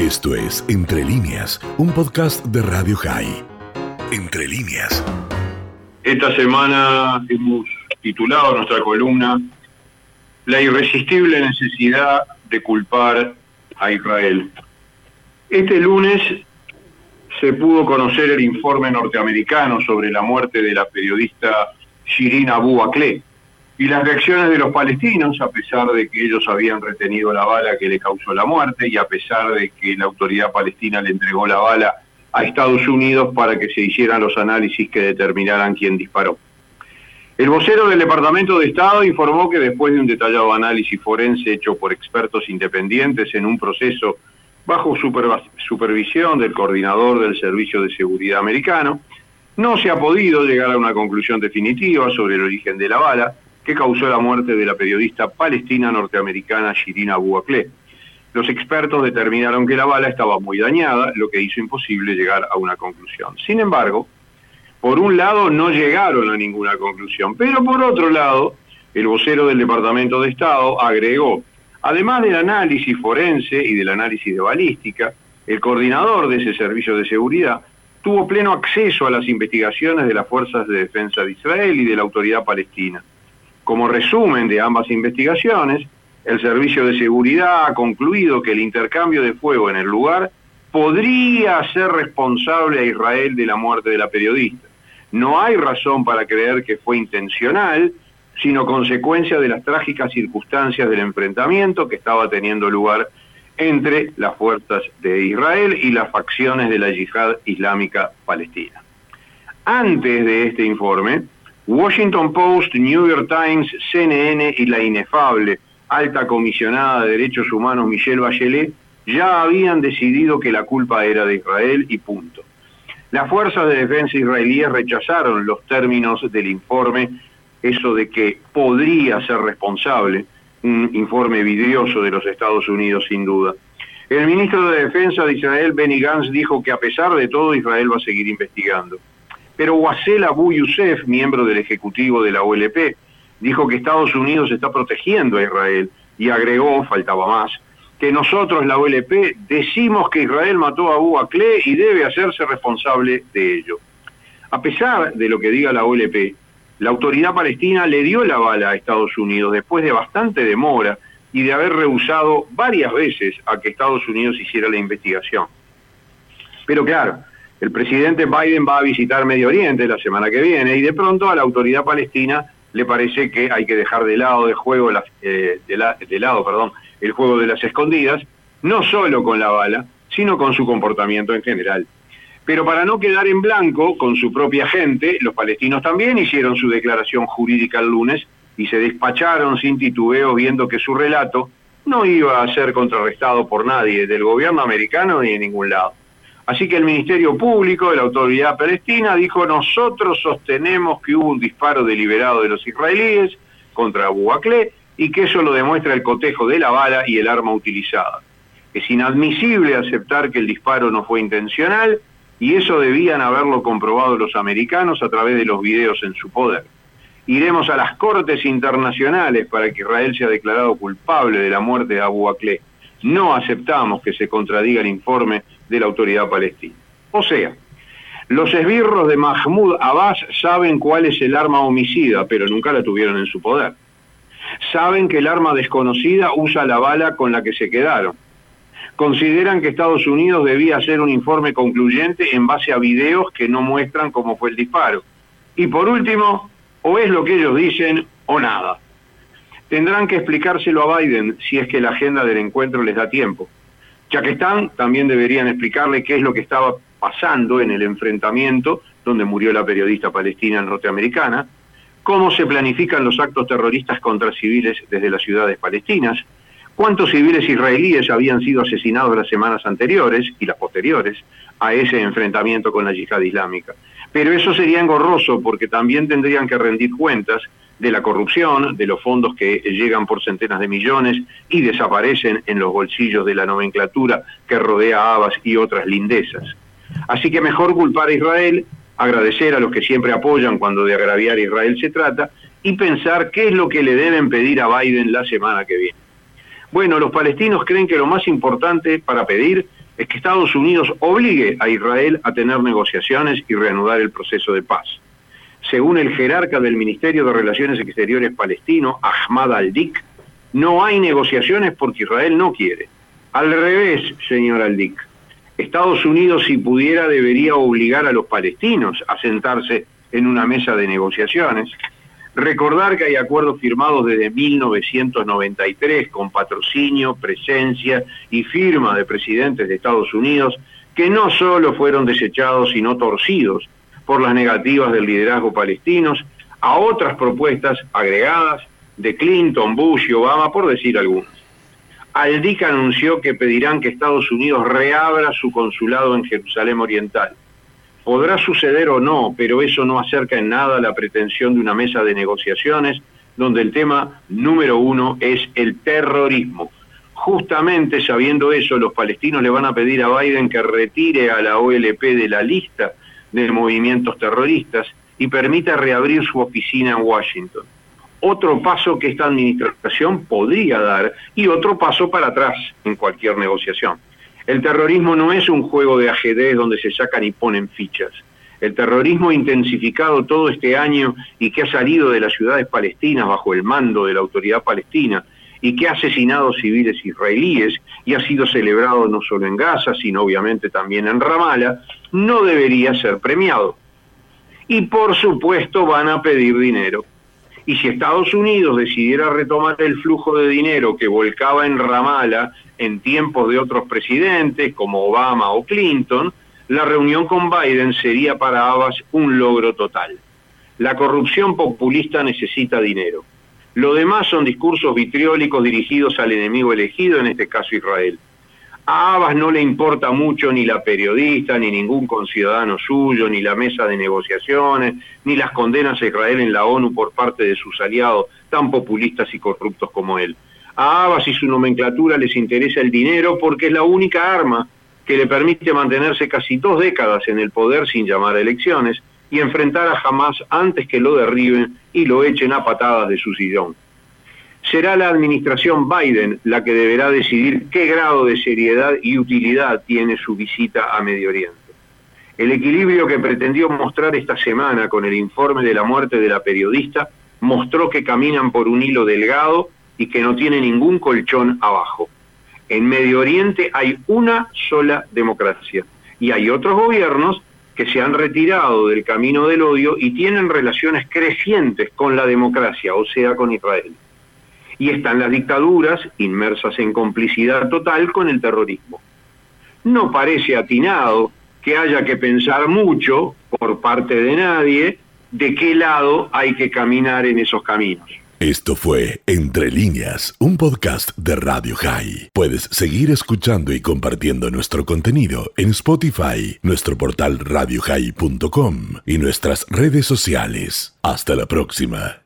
Esto es Entre líneas, un podcast de Radio High. Entre líneas. Esta semana hemos titulado nuestra columna La irresistible necesidad de culpar a Israel. Este lunes se pudo conocer el informe norteamericano sobre la muerte de la periodista Shirin Abu Akleh y las reacciones de los palestinos, a pesar de que ellos habían retenido la bala que le causó la muerte y a pesar de que la autoridad palestina le entregó la bala a Estados Unidos para que se hicieran los análisis que determinaran quién disparó. El vocero del Departamento de Estado informó que después de un detallado análisis forense hecho por expertos independientes en un proceso bajo supervisión del coordinador del Servicio de Seguridad americano, no se ha podido llegar a una conclusión definitiva sobre el origen de la bala, que causó la muerte de la periodista palestina norteamericana Shirin Abu. Los expertos determinaron que la bala estaba muy dañada, lo que hizo imposible llegar a una conclusión. Sin embargo, por un lado no llegaron a ninguna conclusión, pero por otro lado, el vocero del Departamento de Estado agregó, además del análisis forense y del análisis de balística, el coordinador de ese servicio de seguridad tuvo pleno acceso a las investigaciones de las Fuerzas de Defensa de Israel y de la Autoridad Palestina. Como resumen de ambas investigaciones, el Servicio de Seguridad ha concluido que el intercambio de fuego en el lugar podría ser responsable a Israel de la muerte de la periodista. No hay razón para creer que fue intencional, sino consecuencia de las trágicas circunstancias del enfrentamiento que estaba teniendo lugar entre las fuerzas de Israel y las facciones de la yihad islámica palestina. Antes de este informe, Washington Post, New York Times, CNN y la inefable alta comisionada de derechos humanos Michelle Bachelet ya habían decidido que la culpa era de Israel y punto. Las fuerzas de defensa israelíes rechazaron los términos del informe, eso de que podría ser responsable, un informe vidrioso de los Estados Unidos sin duda. El ministro de Defensa de Israel, Benny Gantz, dijo que a pesar de todo Israel va a seguir investigando. Pero Wassel Abu Youssef, miembro del Ejecutivo de la OLP, dijo que Estados Unidos está protegiendo a Israel y agregó, faltaba más, que nosotros, la OLP, decimos que Israel mató a Abu Akleh y debe hacerse responsable de ello. A pesar de lo que diga la OLP, la autoridad palestina le dio la bala a Estados Unidos después de bastante demora y de haber rehusado varias veces a que Estados Unidos hiciera la investigación. Pero claro, el presidente Biden va a visitar Medio Oriente la semana que viene y de pronto a la autoridad palestina le parece que hay que dejar de lado juego eh, de, perdón, el juego de las escondidas, no solo con la bala, sino con su comportamiento en general. Pero para no quedar en blanco con su propia gente, los palestinos también hicieron su declaración jurídica el lunes y se despacharon sin titubeo viendo que su relato no iba a ser contrarrestado por nadie, del gobierno americano ni de ningún lado. Así que el Ministerio Público de la Autoridad Palestina dijo, nosotros sostenemos que hubo un disparo deliberado de los israelíes contra Abu Akleh y que eso lo demuestra el cotejo de la bala y el arma utilizada. Es inadmisible aceptar que el disparo no fue intencional y eso debían haberlo comprobado los americanos a través de los videos en su poder. Iremos a las cortes internacionales para que Israel sea declarado culpable de la muerte de Abu Akleh. No aceptamos que se contradiga el informe de la autoridad palestina. O sea, los esbirros de Mahmoud Abbas saben cuál es el arma homicida, pero nunca la tuvieron en su poder. Saben que el arma desconocida usa la bala con la que se quedaron. Consideran que Estados Unidos debía hacer un informe concluyente en base a videos que no muestran cómo fue el disparo. Y por último, o es lo que ellos dicen o nada. Tendrán que explicárselo a Biden si es que la agenda del encuentro les da tiempo. Ya que están, también deberían explicarle qué es lo que estaba pasando en el enfrentamiento donde murió la periodista palestina norteamericana, cómo se planifican los actos terroristas contra civiles desde las ciudades palestinas, cuántos civiles israelíes habían sido asesinados las semanas anteriores y las posteriores a ese enfrentamiento con la yihad islámica. Pero eso sería engorroso porque también tendrían que rendir cuentas de la corrupción, de los fondos que llegan por centenas de millones y desaparecen en los bolsillos de la nomenclatura que rodea a Abbas y otras lindezas. Así que mejor culpar a Israel, agradecer a los que siempre apoyan cuando de agraviar a Israel se trata y pensar qué es lo que le deben pedir a Biden la semana que viene. Bueno, los palestinos creen que lo más importante para pedir es que Estados Unidos obligue a Israel a tener negociaciones y reanudar el proceso de paz. Según el jerarca del Ministerio de Relaciones Exteriores palestino, Ahmad al-Dik, no hay negociaciones porque Israel no quiere. Al revés, señor al-Dik, Estados Unidos si pudiera debería obligar a los palestinos a sentarse en una mesa de negociaciones. Recordar que hay acuerdos firmados desde 1993 con patrocinio, presencia y firma de presidentes de Estados Unidos que no solo fueron desechados sino torcidos por las negativas del liderazgo palestinos a otras propuestas agregadas de Clinton, Bush y Obama, por decir algunas. Aldic anunció que pedirán que Estados Unidos reabra su consulado en Jerusalén Oriental. Podrá suceder o no, pero eso no acerca en nada la pretensión de una mesa de negociaciones donde el tema número uno es el terrorismo. Justamente sabiendo eso, los palestinos le van a pedir a Biden que retire a la OLP de la lista de movimientos terroristas y permita reabrir su oficina en Washington. Otro paso que esta administración podría dar y otro paso para atrás en cualquier negociación. El terrorismo no es un juego de ajedrez donde se sacan y ponen fichas. El terrorismo intensificado todo este año y que ha salido de las ciudades palestinas bajo el mando de la autoridad palestina y que ha asesinado civiles israelíes y ha sido celebrado no solo en Gaza, sino obviamente también en Ramallah, no debería ser premiado. Y por supuesto van a pedir dinero. Y si Estados Unidos decidiera retomar el flujo de dinero que volcaba en Ramallah en tiempos de otros presidentes como Obama o Clinton, la reunión con Biden sería para Abbas un logro total. La corrupción populista necesita dinero. Lo demás son discursos vitriólicos dirigidos al enemigo elegido, en este caso Israel. A Abbas no le importa mucho ni la periodista, ni ningún conciudadano suyo, ni la mesa de negociaciones, ni las condenas a Israel en la ONU por parte de sus aliados, tan populistas y corruptos como él. A Abbas y su nomenclatura les interesa el dinero porque es la única arma que le permite mantenerse casi dos décadas en el poder sin llamar a elecciones y enfrentar a Hamas antes que lo derriben y lo echen a patadas de su sillón. Será la administración Biden la que deberá decidir qué grado de seriedad y utilidad tiene su visita a Medio Oriente. El equilibrio que pretendió mostrar esta semana con el informe de la muerte de la periodista mostró que caminan por un hilo delgado y que no tiene ningún colchón abajo. En Medio Oriente hay una sola democracia y hay otros gobiernos que se han retirado del camino del odio y tienen relaciones crecientes con la democracia, o sea, con Israel. Y están las dictaduras inmersas en complicidad total con el terrorismo. No parece atinado que haya que pensar mucho, por parte de nadie, de qué lado hay que caminar en esos caminos. Esto fue Entre líneas, un podcast de Radio High. Puedes seguir escuchando y compartiendo nuestro contenido en Spotify, nuestro portal radiohigh.com y nuestras redes sociales. Hasta la próxima.